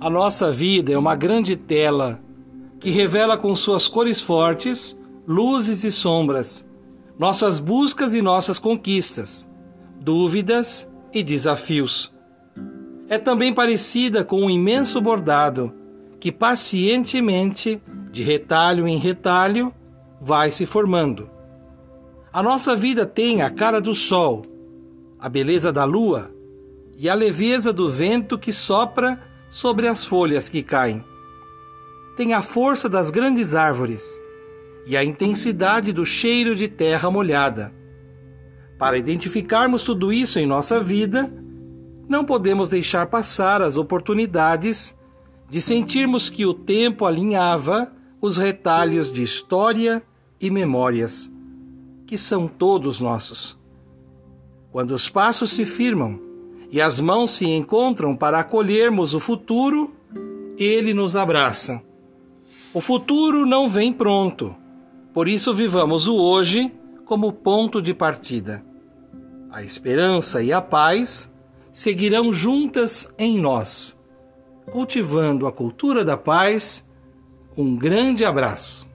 A nossa vida é uma grande tela que revela com suas cores fortes, luzes e sombras, nossas buscas e nossas conquistas, dúvidas e desafios. É também parecida com um imenso bordado que pacientemente, de retalho em retalho, vai se formando. A nossa vida tem a cara do sol, a beleza da lua e a leveza do vento que sopra sobre as folhas que caem. Tem a força das grandes árvores e a intensidade do cheiro de terra molhada. Para identificarmos tudo isso em nossa vida, não podemos deixar passar as oportunidades de sentirmos que o tempo alinhava os retalhos de história e memórias, que são todos nossos. Quando os passos se firmam e as mãos se encontram para acolhermos o futuro, ele nos abraça. O futuro não vem pronto, por isso vivamos o hoje como ponto de partida. A esperança e a paz seguirão juntas em nós, cultivando a cultura da paz. Um grande abraço.